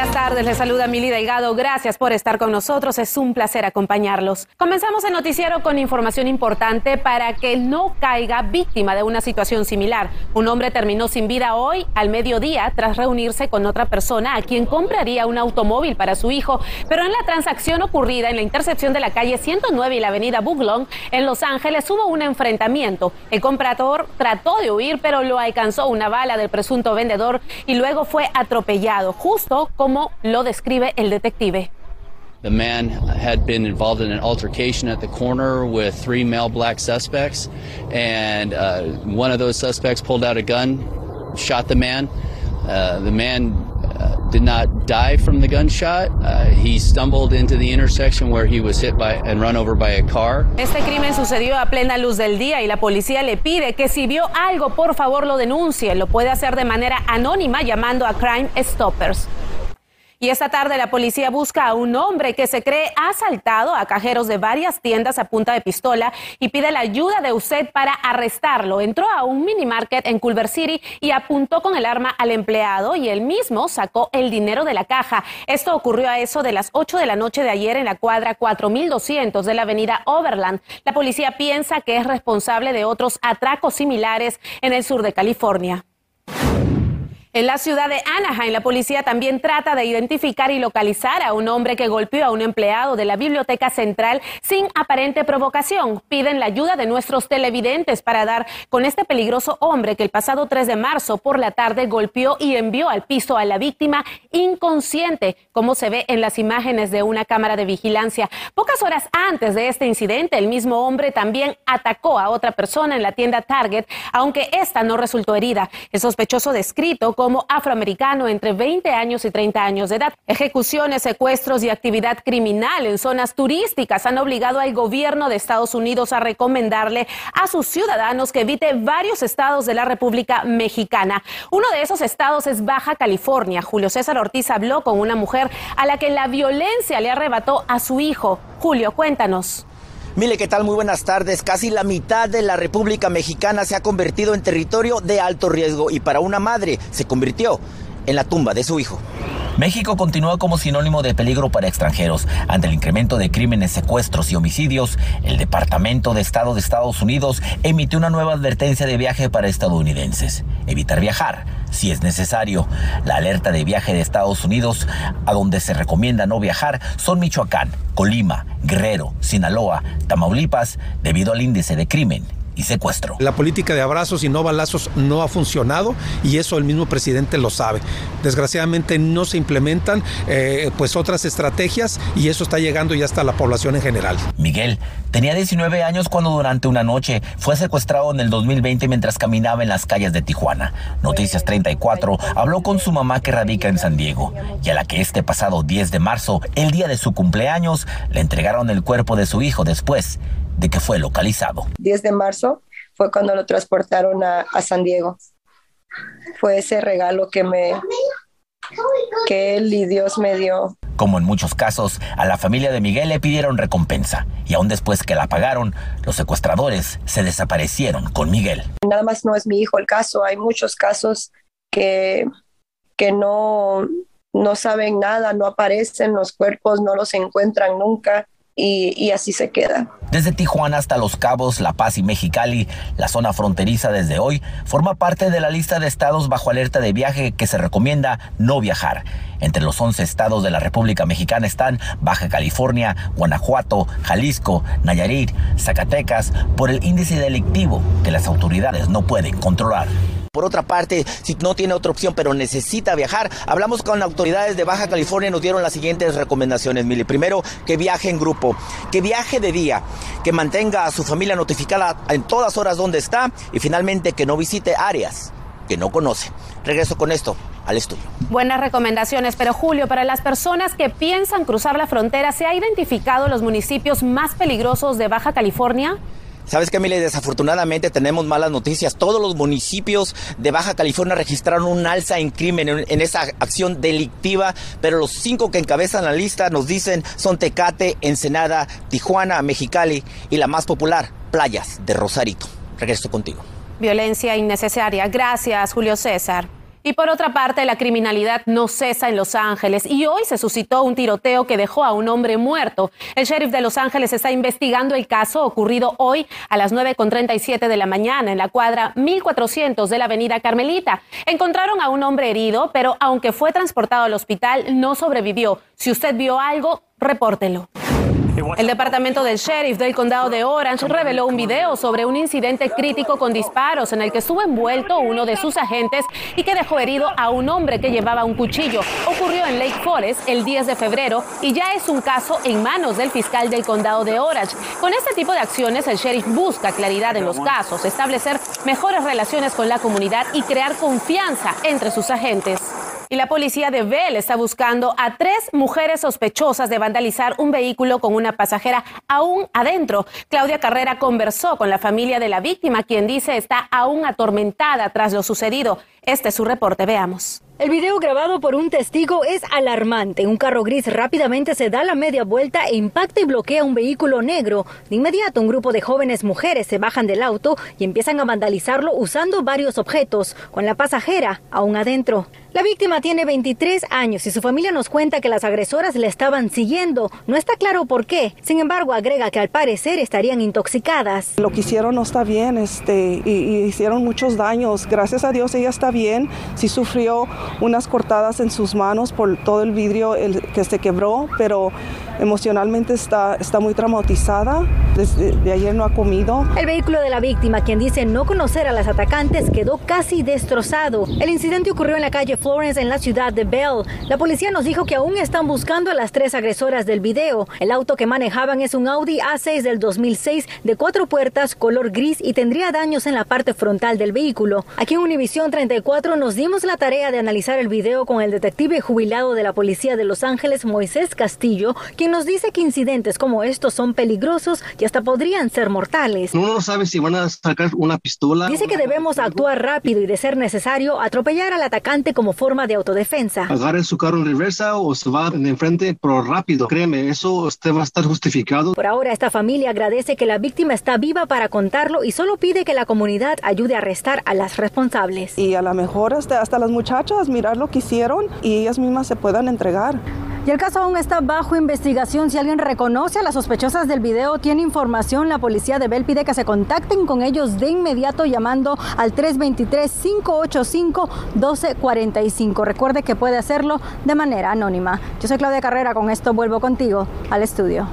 Buenas tardes. Les saluda Mili Delgado. Gracias por estar con nosotros. Es un placer acompañarlos. Comenzamos el noticiero con información importante para que no caiga víctima de una situación similar. Un hombre terminó sin vida hoy al mediodía tras reunirse con otra persona a quien compraría un automóvil para su hijo. Pero en la transacción ocurrida en la intercepción de la calle 109 y la avenida Buglong en Los Ángeles hubo un enfrentamiento. El comprador trató de huir, pero lo alcanzó una bala del presunto vendedor y luego fue atropellado justo como lo describe el detective. The man had been involved in an altercation at the corner with three male black suspects, and uh, one of those suspects pulled out a gun, shot the man. Uh, the man uh, did not die from the gunshot. Uh, he stumbled into the intersection where he was hit by and run over by a car. Este crimen sucedió a plena luz del día y la policía le pide que si vio algo, por favor lo denuncie. Lo puede hacer de manera anónima llamando a Crime Stoppers. Y esta tarde la policía busca a un hombre que se cree asaltado a cajeros de varias tiendas a punta de pistola y pide la ayuda de usted para arrestarlo. Entró a un mini market en Culver City y apuntó con el arma al empleado y él mismo sacó el dinero de la caja. Esto ocurrió a eso de las 8 de la noche de ayer en la cuadra 4200 de la avenida Overland. La policía piensa que es responsable de otros atracos similares en el sur de California. En la ciudad de Anaheim, la policía también trata de identificar y localizar a un hombre que golpeó a un empleado de la Biblioteca Central sin aparente provocación. Piden la ayuda de nuestros televidentes para dar con este peligroso hombre que el pasado 3 de marzo por la tarde golpeó y envió al piso a la víctima inconsciente, como se ve en las imágenes de una cámara de vigilancia. Pocas horas antes de este incidente, el mismo hombre también atacó a otra persona en la tienda Target, aunque esta no resultó herida. El sospechoso descrito como afroamericano entre 20 años y 30 años de edad. Ejecuciones, secuestros y actividad criminal en zonas turísticas han obligado al gobierno de Estados Unidos a recomendarle a sus ciudadanos que evite varios estados de la República Mexicana. Uno de esos estados es Baja California. Julio César Ortiz habló con una mujer a la que la violencia le arrebató a su hijo. Julio, cuéntanos. Mire, ¿qué tal? Muy buenas tardes. Casi la mitad de la República Mexicana se ha convertido en territorio de alto riesgo y para una madre se convirtió en la tumba de su hijo. México continúa como sinónimo de peligro para extranjeros. Ante el incremento de crímenes, secuestros y homicidios, el Departamento de Estado de Estados Unidos emitió una nueva advertencia de viaje para estadounidenses. Evitar viajar si es necesario. La alerta de viaje de Estados Unidos a donde se recomienda no viajar son Michoacán, Colima, Guerrero, Sinaloa, Tamaulipas, debido al índice de crimen secuestro. La política de abrazos y no balazos no ha funcionado y eso el mismo presidente lo sabe. Desgraciadamente no se implementan eh, pues otras estrategias y eso está llegando ya hasta la población en general. Miguel tenía 19 años cuando durante una noche fue secuestrado en el 2020 mientras caminaba en las calles de Tijuana. Noticias 34 habló con su mamá que radica en San Diego y a la que este pasado 10 de marzo, el día de su cumpleaños, le entregaron el cuerpo de su hijo después de que fue localizado. 10 de marzo fue cuando lo transportaron a, San Diego. Fue ese regalo que me que él y Dios me dio. Como en muchos casos, a la familia de Miguel le pidieron recompensa y aún después que la pagaron, los secuestradores se desaparecieron con Miguel. Nada más no es mi hijo el caso, hay muchos casos que, que no, no saben nada, no aparecen los cuerpos, no los encuentran nunca y, así se queda. Desde Tijuana hasta Los Cabos, La Paz y Mexicali, la zona fronteriza desde hoy forma parte de la lista de estados bajo alerta de viaje que se recomienda no viajar. Entre los 11 estados de la República Mexicana están Baja California, Guanajuato, Jalisco, Nayarit, Zacatecas, por el índice delictivo que las autoridades no pueden controlar. Por otra parte, si no tiene otra opción pero necesita viajar, hablamos con autoridades de Baja California y nos dieron las siguientes recomendaciones, Mili. Primero, que viaje en grupo, que viaje de día, que mantenga a su familia notificada en todas horas donde está y finalmente que no visite áreas que no conoce. Regreso con esto al estudio. Buenas recomendaciones, pero Julio, para las personas que piensan cruzar la frontera, ¿se ha identificado los municipios más peligrosos de Baja California? ¿Sabes qué, Mile? Desafortunadamente tenemos malas noticias. Todos los municipios de Baja California registraron un alza en crimen, en, esa acción delictiva, pero los cinco que encabezan la lista nos dicen son Tecate, Ensenada, Tijuana, Mexicali y la más popular, Playas de Rosarito. Regreso contigo. Violencia innecesaria. Gracias, Julio César. Y por otra parte, la criminalidad no cesa en Los Ángeles y hoy se suscitó un tiroteo que dejó a un hombre muerto. El sheriff de Los Ángeles está investigando el caso ocurrido hoy a las 9.37 de la mañana en la cuadra 1400 de la avenida Carmelita. Encontraron a un hombre herido, pero aunque fue transportado al hospital, no sobrevivió. Si usted vio algo, repórtelo. El departamento del sheriff del condado de Orange reveló un video sobre un incidente crítico con disparos en el que estuvo envuelto uno de sus agentes y que dejó herido a un hombre que llevaba un cuchillo. Ocurrió en Lake Forest el 10 de febrero y ya es un caso en manos del fiscal del condado de Orange. Con este tipo de acciones, el sheriff busca claridad en los casos, establecer mejores relaciones con la comunidad y crear confianza entre sus agentes. Y la policía de Bell está buscando a tres mujeres sospechosas de vandalizar un vehículo con una pasajera aún adentro. Claudia Carrera conversó con la familia de la víctima, quien dice está aún atormentada tras lo sucedido. Este es su reporte, veamos. El video grabado por un testigo es alarmante. Un carro gris rápidamente se da la media vuelta e impacta y bloquea un vehículo negro. De inmediato, un grupo de jóvenes mujeres se bajan del auto y empiezan a vandalizarlo usando varios objetos, con la pasajera aún adentro. La víctima tiene 23 años y su familia nos cuenta que las agresoras le estaban siguiendo. No está claro por qué. Sin embargo, agrega que al parecer estarían intoxicadas. Lo que hicieron no está bien, este, y, hicieron muchos daños. Gracias a Dios ella está bien. Sí sufrió unas cortadas en sus manos por todo el vidrio que se quebró, pero emocionalmente está, está muy traumatizada. Desde de ayer no ha comido. El vehículo de la víctima, quien dice no conocer a las atacantes, quedó casi destrozado. El incidente ocurrió en la calle Florence, en la ciudad de Bell. La policía nos dijo que aún están buscando a las tres agresoras del video. El auto que manejaban es un Audi A6 del 2006 de cuatro puertas, color gris y tendría daños en la parte frontal del vehículo. Aquí en Univisión 34 nos dimos la tarea de analizar el video con el detective jubilado de la policía de Los Ángeles, Moisés Castillo, quien nos dice que incidentes como estos son peligrosos y hasta podrían ser mortales. Uno no sabe si van a sacar una pistola. Dice que debemos actuar rápido y de ser necesario atropellar al atacante como forma de autodefensa. Agarre su carro en reversa o se va de enfrente, pero rápido. Créeme, eso usted va a estar justificado. Por ahora esta familia agradece que la víctima está viva para contarlo y solo pide que la comunidad ayude a arrestar a las responsables. Y a lo mejor hasta, hasta las muchachas mirar lo que hicieron y ellas mismas se puedan entregar. Y el caso aún está bajo investigación. Si alguien reconoce a las sospechosas del video, tiene información, la policía de Bell pide que se contacten con ellos de inmediato llamando al 323-585-1245. Recuerde que puede hacerlo de manera anónima. Yo soy Claudia Carrera, con esto vuelvo contigo al estudio.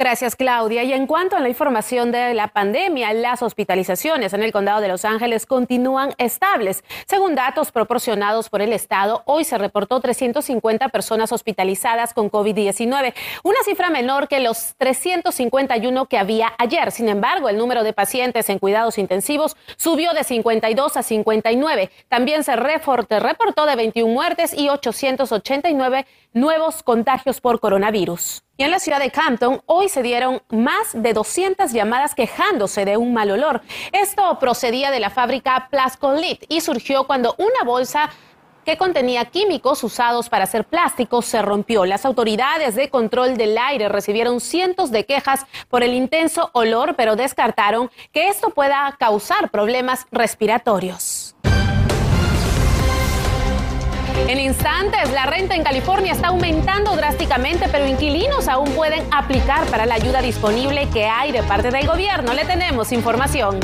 Gracias, Claudia. Y en cuanto a la información de la pandemia, las hospitalizaciones en el condado de Los Ángeles continúan estables. Según datos proporcionados por el Estado, hoy se reportó 350 personas hospitalizadas con COVID-19, una cifra menor que los 351 que había ayer. Sin embargo, el número de pacientes en cuidados intensivos subió de 52 a 59. También se reportó de 21 muertes y 889 nuevos contagios por coronavirus. Y en la ciudad de Campton, hoy se dieron más de 200 llamadas quejándose de un mal olor. Esto procedía de la fábrica Plascolit y surgió cuando una bolsa que contenía químicos usados para hacer plásticos se rompió. Las autoridades de control del aire recibieron cientos de quejas por el intenso olor, pero descartaron que esto pueda causar problemas respiratorios. En instantes, la renta en California está aumentando drásticamente, pero inquilinos aún pueden aplicar para la ayuda disponible que hay de parte del gobierno. Le tenemos información.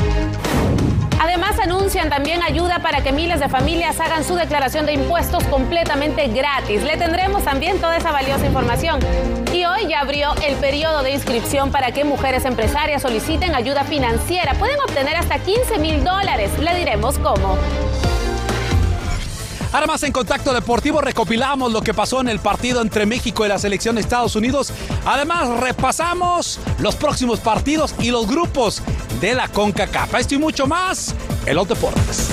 Además, anuncian también ayuda para que miles de familias hagan su declaración de impuestos completamente gratis. Le tendremos también toda esa valiosa información. Y hoy ya abrió el periodo de inscripción para que mujeres empresarias soliciten ayuda financiera. Pueden obtener hasta 15 mil dólares. Le diremos cómo. Ahora más en Contacto Deportivo recopilamos lo que pasó en el partido entre México y la selección de Estados Unidos. Además repasamos los próximos partidos y los grupos de la CONCACAF. Esto y mucho más en los deportes.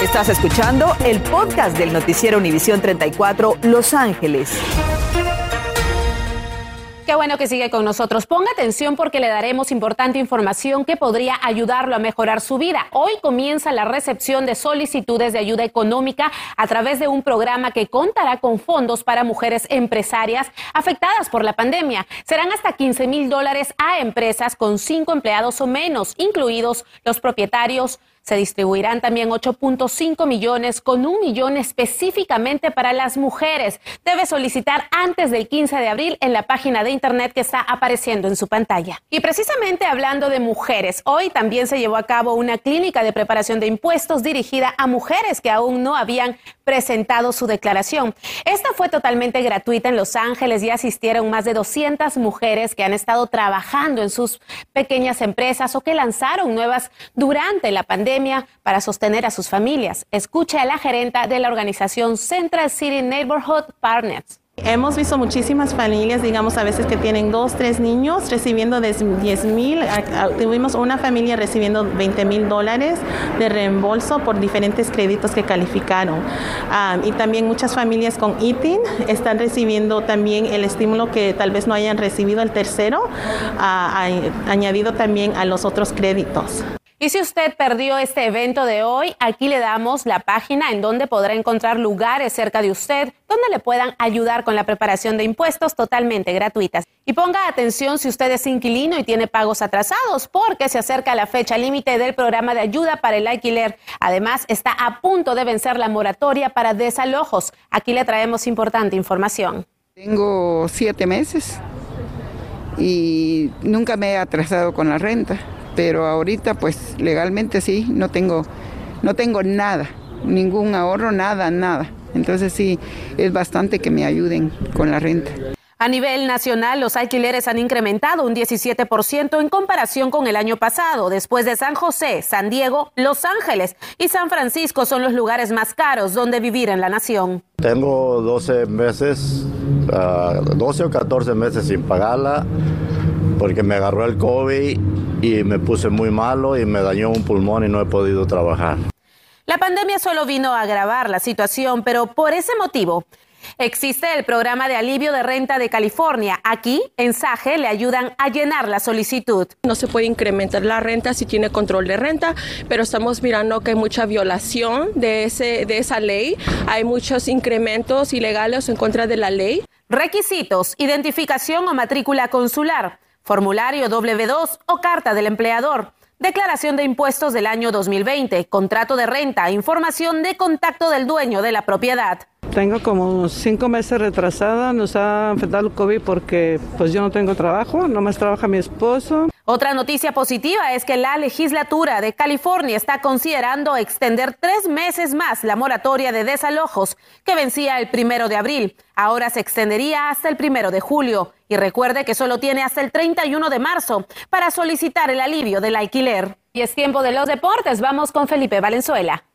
Estás escuchando el podcast del noticiero Univisión 34 Los Ángeles. Qué bueno que sigue con nosotros. Ponga atención porque le daremos importante información que podría ayudarlo a mejorar su vida. Hoy comienza la recepción de solicitudes de ayuda económica a través de un programa que contará con fondos para mujeres empresarias afectadas por la pandemia. Serán hasta 15 mil dólares a empresas con cinco empleados o menos, incluidos los propietarios, se distribuirán también 8.5 millones con un millón específicamente para las mujeres. Debe solicitar antes del 15 de abril en la página de internet que está apareciendo en su pantalla. Y precisamente hablando de mujeres, hoy también se llevó a cabo una clínica de preparación de impuestos dirigida a mujeres que aún no habían presentado su declaración. Esta fue totalmente gratuita en Los Ángeles y asistieron más de 200 mujeres que han estado trabajando en sus pequeñas empresas o que lanzaron nuevas durante la pandemia para sostener a sus familias. Escuche a la gerenta de la organización Central City Neighborhood Partners. Hemos visto muchísimas familias, digamos, a veces que tienen dos, tres niños recibiendo 10 mil. Tuvimos una familia recibiendo 20 mil dólares de reembolso por diferentes créditos que calificaron. y también muchas familias con ITIN están recibiendo también el estímulo que tal vez no hayan recibido el tercero, añadido también a los otros créditos. Y si usted perdió este evento de hoy, aquí le damos la página en donde podrá encontrar lugares cerca de usted donde le puedan ayudar con la preparación de impuestos totalmente gratuitas. Y ponga atención si usted es inquilino y tiene pagos atrasados, porque se acerca la fecha límite del programa de ayuda para el alquiler. Además, está a punto de vencer la moratoria para desalojos. Aquí le traemos importante información. Tengo siete meses y nunca me he atrasado con la renta pero ahorita pues legalmente sí, no tengo, no tengo nada, ningún ahorro, nada, nada. Entonces sí, es bastante que me ayuden con la renta. A nivel nacional, los alquileres han incrementado un 17% en comparación con el año pasado. Después de San José, San Diego, Los Ángeles y San Francisco son los lugares más caros donde vivir en la nación. Tengo 12 meses, 12 ah, o 14 meses sin pagarla porque me agarró el COVID y me puse muy malo y me dañó un pulmón y no he podido trabajar. La pandemia solo vino a agravar la situación, pero por ese motivo existe el programa de alivio de renta de California. Aquí, en SAGE, le ayudan a llenar la solicitud. No se puede incrementar la renta si tiene control de renta, pero estamos mirando que hay mucha violación de, ese, de esa ley. Hay muchos incrementos ilegales en contra de la ley. Requisitos, identificación o matrícula consular formulario W2 o carta del empleador, declaración de impuestos del año 2020, contrato de renta, información de contacto del dueño de la propiedad. Tengo como cinco meses retrasada, nos ha afectado el COVID porque pues yo no tengo trabajo, nomás trabaja mi esposo. Otra noticia positiva es que la legislatura de California está considerando extender tres meses más la moratoria de desalojos que vencía el primero de abril. Ahora se extendería hasta el primero de julio. Y recuerde que solo tiene hasta el 31 de marzo para solicitar el alivio del alquiler. Y es tiempo de los deportes. Vamos con Felipe Valenzuela.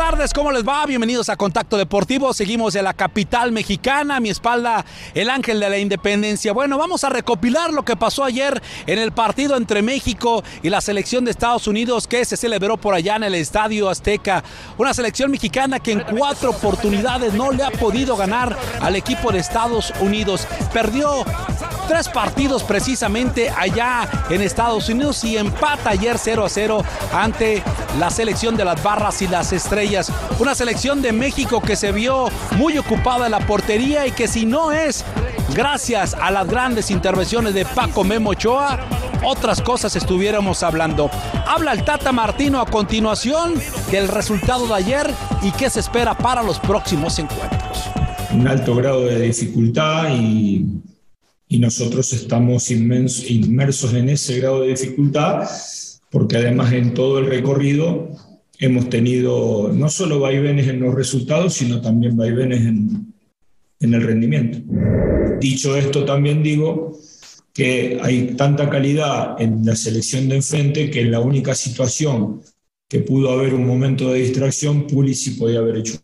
Tardes, ¿cómo les va? Bienvenidos a Contacto Deportivo. Seguimos en la capital mexicana, a mi espalda el ángel de la independencia. Bueno, vamos a recopilar lo que pasó ayer en el partido entre México y la selección de Estados Unidos que se celebró por allá en el Estadio Azteca. Una selección mexicana que en cuatro oportunidades no le ha podido ganar al equipo de Estados Unidos. Perdió tres partidos precisamente allá en Estados Unidos y empata ayer 0 a 0 ante la selección de las barras y las estrellas. Una selección de México que se vio muy ocupada en la portería y que si no es gracias a las grandes intervenciones de Paco Memo Ochoa, otras cosas estuviéramos hablando. Habla el Tata Martino a continuación del resultado de ayer y qué se espera para los próximos encuentros. Un alto grado de dificultad y y nosotros estamos inmersos en ese grado de dificultad porque además en todo el recorrido hemos tenido no solo vaivenes en los resultados, sino también vaivenes en, en el rendimiento. Dicho esto, también digo que hay tanta calidad en la selección de enfrente que en la única situación que pudo haber un momento de distracción, Pulisic podía haber hecho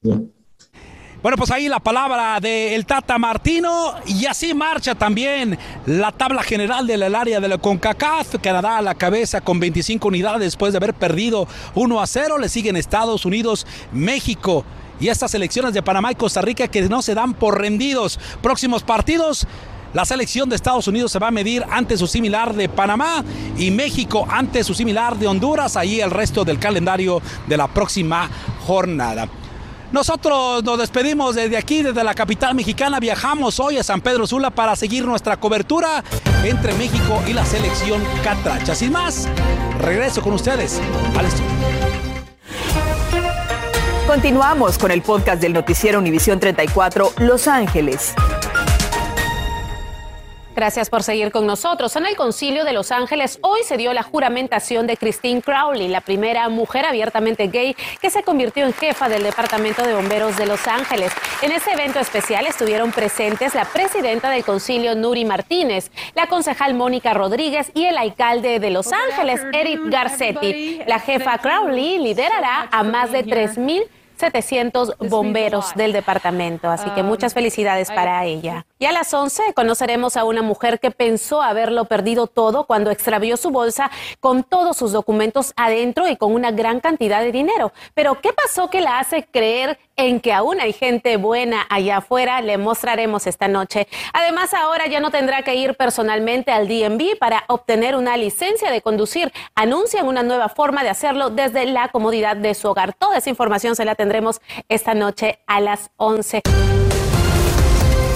Bueno, pues ahí la palabra del Tata Martino y así marcha también la tabla general del área de la CONCACAF. Canadá a la cabeza con 25 unidades después de haber perdido 1 a 0. Le siguen Estados Unidos, México y estas elecciones de Panamá y Costa Rica que no se dan por rendidos. Próximos partidos. La selección de Estados Unidos se va a medir ante su similar de Panamá y México ante su similar de Honduras. Ahí el resto del calendario de la próxima jornada. Nosotros nos despedimos desde aquí, desde la capital mexicana. Viajamos hoy a San Pedro Sula para seguir nuestra cobertura entre México y la selección Catracha. Sin más, regreso con ustedes al estudio. Continuamos con el podcast del noticiero Univisión 34 Los Ángeles. Gracias por seguir con nosotros. En el Concilio de Los Ángeles hoy se dio la juramentación de Christine Crowley, la primera mujer abiertamente gay que se convirtió en jefa del Departamento de Bomberos de Los Ángeles. En ese evento especial estuvieron presentes la presidenta del Concilio, Nuri Martínez, la concejal Mónica Rodríguez y el alcalde de Los Ángeles, Eric Garcetti. La jefa Crowley liderará a más de 3.000 700 bomberos del departamento. Así que muchas felicidades para ella. Y a las 11 conoceremos a una mujer que pensó haberlo perdido todo cuando extravió su bolsa con todos sus documentos adentro y con una gran cantidad de dinero. Pero ¿qué pasó que la hace creer en que aún hay gente buena allá afuera? Le mostraremos esta noche. Además, ahora ya no tendrá que ir personalmente al DMV para obtener una licencia de conducir. Anuncian una nueva forma de hacerlo desde la comodidad de su hogar. Toda esa información se la tendremos esta noche a las 11.